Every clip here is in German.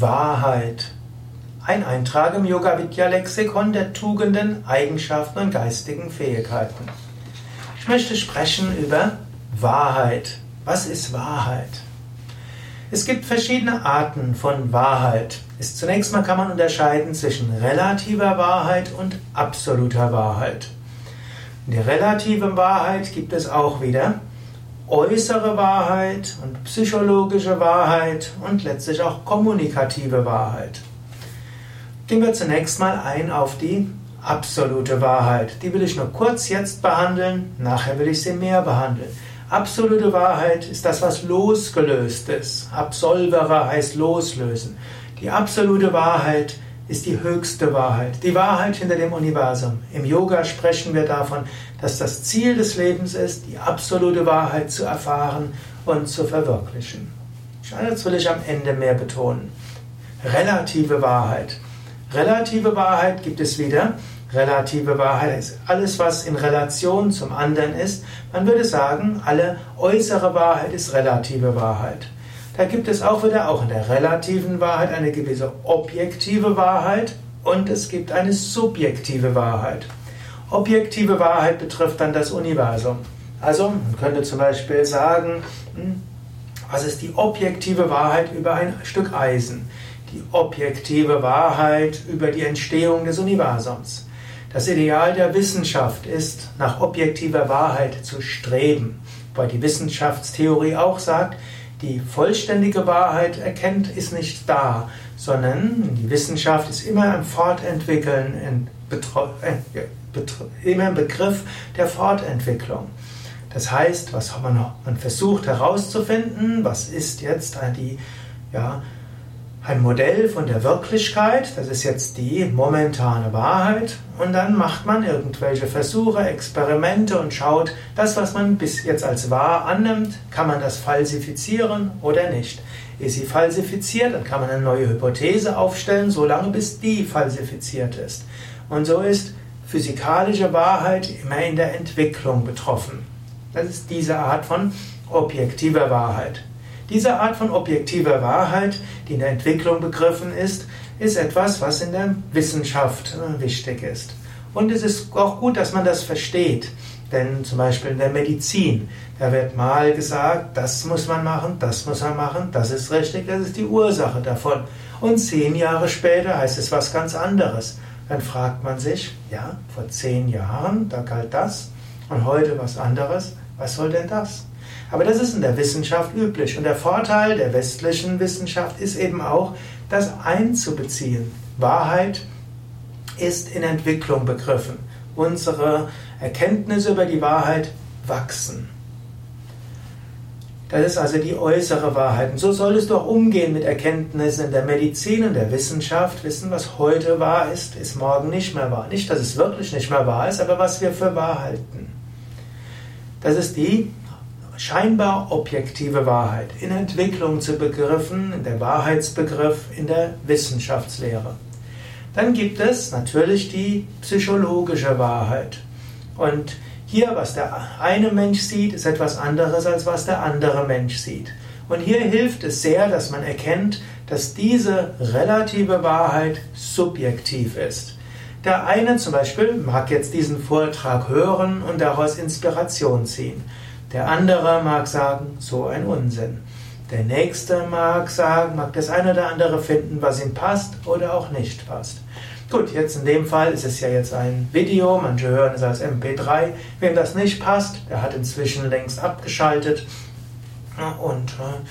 Wahrheit. Ein Eintrag im Yoga Vidya Lexikon der Tugenden, Eigenschaften und geistigen Fähigkeiten. Ich möchte sprechen über Wahrheit. Was ist Wahrheit? Es gibt verschiedene Arten von Wahrheit. Zunächst mal kann man unterscheiden zwischen relativer Wahrheit und absoluter Wahrheit. In der relativen Wahrheit gibt es auch wieder äußere Wahrheit und psychologische Wahrheit und letztlich auch kommunikative Wahrheit. Gehen wir zunächst mal ein auf die absolute Wahrheit. Die will ich nur kurz jetzt behandeln, nachher will ich sie mehr behandeln. Absolute Wahrheit ist das, was losgelöst ist. Absolvere heißt loslösen. Die absolute Wahrheit ist die höchste Wahrheit, die Wahrheit hinter dem Universum. Im Yoga sprechen wir davon, dass das Ziel des Lebens ist, die absolute Wahrheit zu erfahren und zu verwirklichen. Das will ich am Ende mehr betonen. Relative Wahrheit. Relative Wahrheit gibt es wieder. Relative Wahrheit ist alles, was in Relation zum anderen ist. Man würde sagen, alle äußere Wahrheit ist relative Wahrheit. Da gibt es auch wieder auch in der relativen Wahrheit eine gewisse objektive Wahrheit und es gibt eine subjektive Wahrheit. Objektive Wahrheit betrifft dann das Universum. Also man könnte zum Beispiel sagen, hm, was ist die objektive Wahrheit über ein Stück Eisen? Die objektive Wahrheit über die Entstehung des Universums. Das Ideal der Wissenschaft ist, nach objektiver Wahrheit zu streben, weil die Wissenschaftstheorie auch sagt, die vollständige Wahrheit erkennt, ist nicht da, sondern die Wissenschaft ist immer im Fortentwickeln, äh, immer im Begriff der Fortentwicklung. Das heißt, was man, man versucht herauszufinden, was ist jetzt die ja, ein Modell von der Wirklichkeit, das ist jetzt die momentane Wahrheit, und dann macht man irgendwelche Versuche, Experimente und schaut, das, was man bis jetzt als wahr annimmt, kann man das falsifizieren oder nicht. Ist sie falsifiziert, dann kann man eine neue Hypothese aufstellen, solange bis die falsifiziert ist. Und so ist physikalische Wahrheit immer in der Entwicklung betroffen. Das ist diese Art von objektiver Wahrheit. Diese Art von objektiver Wahrheit, die in der Entwicklung begriffen ist, ist etwas, was in der Wissenschaft äh, wichtig ist. Und es ist auch gut, dass man das versteht. Denn zum Beispiel in der Medizin, da wird mal gesagt, das muss man machen, das muss man machen, das ist richtig, das ist die Ursache davon. Und zehn Jahre später heißt es was ganz anderes. Dann fragt man sich, ja, vor zehn Jahren, da galt das und heute was anderes, was soll denn das? Aber das ist in der Wissenschaft üblich. Und der Vorteil der westlichen Wissenschaft ist eben auch, das einzubeziehen. Wahrheit ist in Entwicklung begriffen. Unsere Erkenntnisse über die Wahrheit wachsen. Das ist also die äußere Wahrheit. Und so solltest du auch umgehen mit Erkenntnissen in der Medizin und der Wissenschaft. Wissen, was heute wahr ist, ist morgen nicht mehr wahr. Nicht, dass es wirklich nicht mehr wahr ist, aber was wir für wahr halten. Das ist die scheinbar objektive Wahrheit in Entwicklung zu begriffen, der Wahrheitsbegriff in der Wissenschaftslehre. Dann gibt es natürlich die psychologische Wahrheit. Und hier, was der eine Mensch sieht, ist etwas anderes, als was der andere Mensch sieht. Und hier hilft es sehr, dass man erkennt, dass diese relative Wahrheit subjektiv ist. Der eine zum Beispiel mag jetzt diesen Vortrag hören und daraus Inspiration ziehen. Der andere mag sagen, so ein Unsinn. Der nächste mag sagen, mag das eine oder andere finden, was ihm passt oder auch nicht passt. Gut, jetzt in dem Fall ist es ja jetzt ein Video, manche hören es als MP3. Wem das nicht passt, der hat inzwischen längst abgeschaltet. Und äh,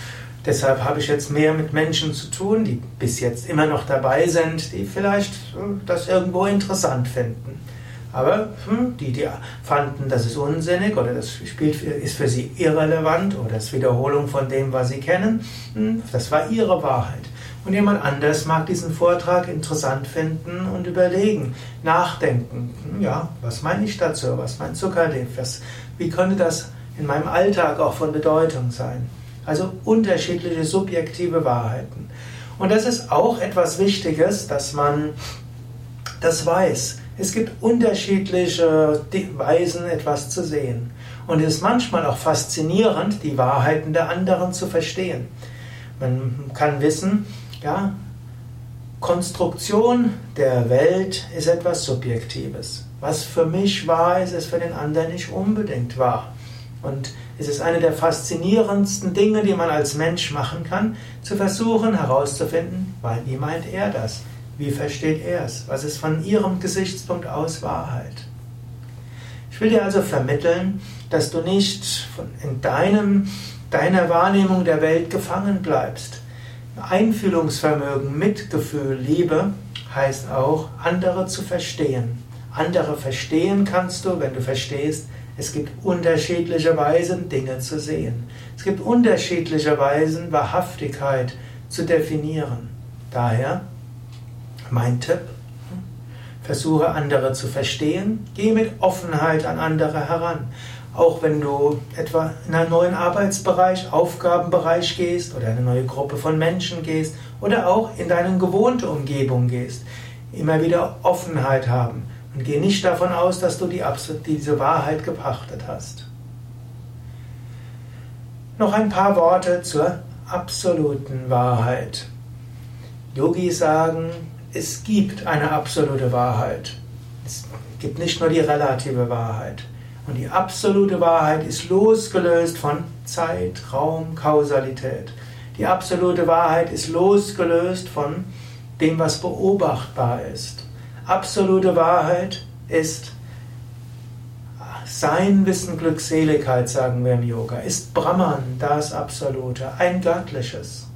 deshalb habe ich jetzt mehr mit Menschen zu tun, die bis jetzt immer noch dabei sind, die vielleicht äh, das irgendwo interessant finden. Aber hm, die, die fanden, das ist unsinnig oder das spielt, ist für sie irrelevant oder ist Wiederholung von dem, was sie kennen, hm, das war ihre Wahrheit. Und jemand anders mag diesen Vortrag interessant finden und überlegen, nachdenken. Hm, ja, was meine ich dazu? Was meint Zuckerlev? Was, wie könnte das in meinem Alltag auch von Bedeutung sein? Also unterschiedliche subjektive Wahrheiten. Und das ist auch etwas Wichtiges, dass man das weiß. Es gibt unterschiedliche Weisen, etwas zu sehen. Und es ist manchmal auch faszinierend, die Wahrheiten der anderen zu verstehen. Man kann wissen, ja, Konstruktion der Welt ist etwas Subjektives. Was für mich wahr ist, ist für den anderen nicht unbedingt wahr. Und es ist eine der faszinierendsten Dinge, die man als Mensch machen kann, zu versuchen herauszufinden, weil wie meint er das? Wie versteht er es? Was ist von ihrem Gesichtspunkt aus Wahrheit? Ich will dir also vermitteln, dass du nicht in deinem, deiner Wahrnehmung der Welt gefangen bleibst. Einfühlungsvermögen, Mitgefühl, Liebe heißt auch, andere zu verstehen. Andere verstehen kannst du, wenn du verstehst, es gibt unterschiedliche Weisen, Dinge zu sehen. Es gibt unterschiedliche Weisen, Wahrhaftigkeit zu definieren. Daher mein Tipp, versuche andere zu verstehen, geh mit Offenheit an andere heran. Auch wenn du etwa in einen neuen Arbeitsbereich, Aufgabenbereich gehst oder eine neue Gruppe von Menschen gehst oder auch in deine gewohnte Umgebung gehst, immer wieder Offenheit haben und geh nicht davon aus, dass du die, diese Wahrheit gepachtet hast. Noch ein paar Worte zur absoluten Wahrheit. Yogis sagen, es gibt eine absolute Wahrheit. Es gibt nicht nur die relative Wahrheit. Und die absolute Wahrheit ist losgelöst von Zeit, Raum, Kausalität. Die absolute Wahrheit ist losgelöst von dem, was beobachtbar ist. Absolute Wahrheit ist sein Wissen, Glückseligkeit, sagen wir im Yoga, ist Brahman, das Absolute, ein Göttliches.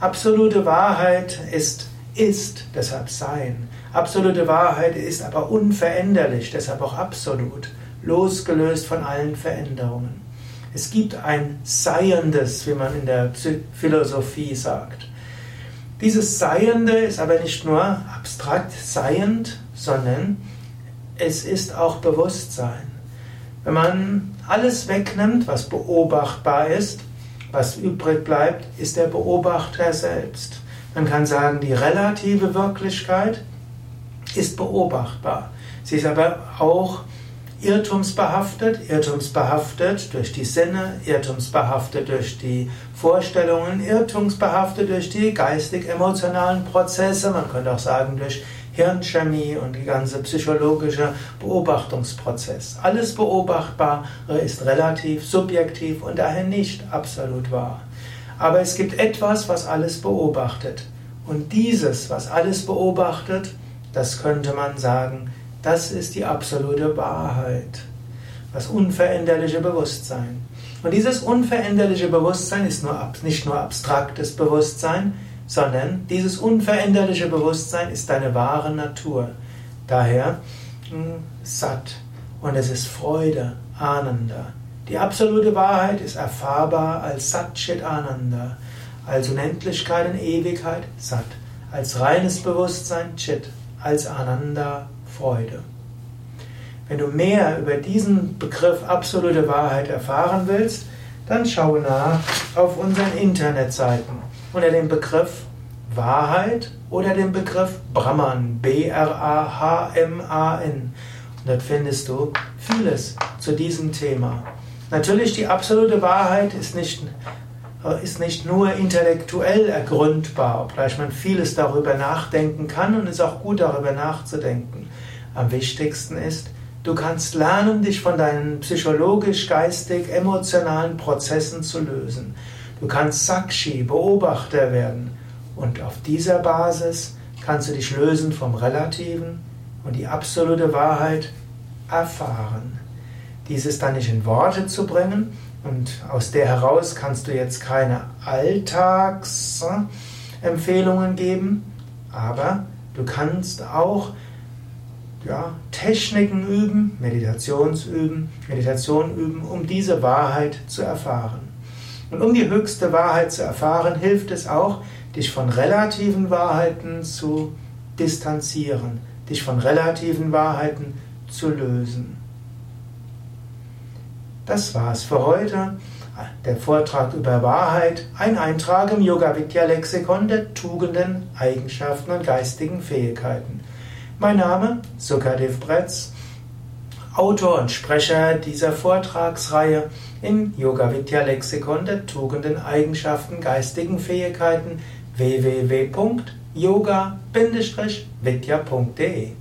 Absolute Wahrheit ist ist, deshalb Sein. Absolute Wahrheit ist aber unveränderlich, deshalb auch absolut, losgelöst von allen Veränderungen. Es gibt ein Seiendes, wie man in der Philosophie sagt. Dieses Seiende ist aber nicht nur abstrakt seiend, sondern es ist auch Bewusstsein. Wenn man alles wegnimmt, was beobachtbar ist, was übrig bleibt, ist der Beobachter selbst. Man kann sagen, die relative Wirklichkeit ist beobachtbar. Sie ist aber auch irrtumsbehaftet, irrtumsbehaftet durch die Sinne, irrtumsbehaftet durch die Vorstellungen, irrtumsbehaftet durch die geistig-emotionalen Prozesse, man könnte auch sagen durch Hirnchemie und die ganze psychologische Beobachtungsprozess. Alles Beobachtbare ist relativ, subjektiv und daher nicht absolut wahr. Aber es gibt etwas, was alles beobachtet. Und dieses, was alles beobachtet, das könnte man sagen, das ist die absolute Wahrheit. Das unveränderliche Bewusstsein. Und dieses unveränderliche Bewusstsein ist nur, nicht nur abstraktes Bewusstsein, sondern dieses unveränderliche Bewusstsein ist deine wahre Natur. Daher hm, satt. Und es ist Freude, Ananda. Die absolute Wahrheit ist erfahrbar als Satchit Ananda, als Unendlichkeit und Ewigkeit Sat, als reines Bewusstsein Chit, als Ananda Freude. Wenn du mehr über diesen Begriff absolute Wahrheit erfahren willst, dann schau nach auf unseren Internetseiten unter dem Begriff Wahrheit oder dem Begriff Brahman, B-R-A-H-M-A-N. Und dort findest du vieles zu diesem Thema. Natürlich, die absolute Wahrheit ist nicht, ist nicht nur intellektuell ergründbar, obgleich man vieles darüber nachdenken kann und es ist auch gut darüber nachzudenken. Am wichtigsten ist, du kannst lernen, dich von deinen psychologisch, geistig, emotionalen Prozessen zu lösen. Du kannst Sakshi, Beobachter werden und auf dieser Basis kannst du dich lösen vom Relativen und die absolute Wahrheit erfahren dieses dann nicht in Worte zu bringen. Und aus der heraus kannst du jetzt keine Alltagsempfehlungen geben, aber du kannst auch ja, Techniken üben, Meditationsüben, Meditation üben, um diese Wahrheit zu erfahren. Und um die höchste Wahrheit zu erfahren, hilft es auch, dich von relativen Wahrheiten zu distanzieren, dich von relativen Wahrheiten zu lösen. Das war's für heute. Der Vortrag über Wahrheit, ein Eintrag im Yoga Vidya Lexikon der Tugenden, Eigenschaften und geistigen Fähigkeiten. Mein Name Sukadev Bretz, Autor und Sprecher dieser Vortragsreihe im Yoga Vidya Lexikon der Tugenden, Eigenschaften, geistigen Fähigkeiten, www.yoga-vidya.de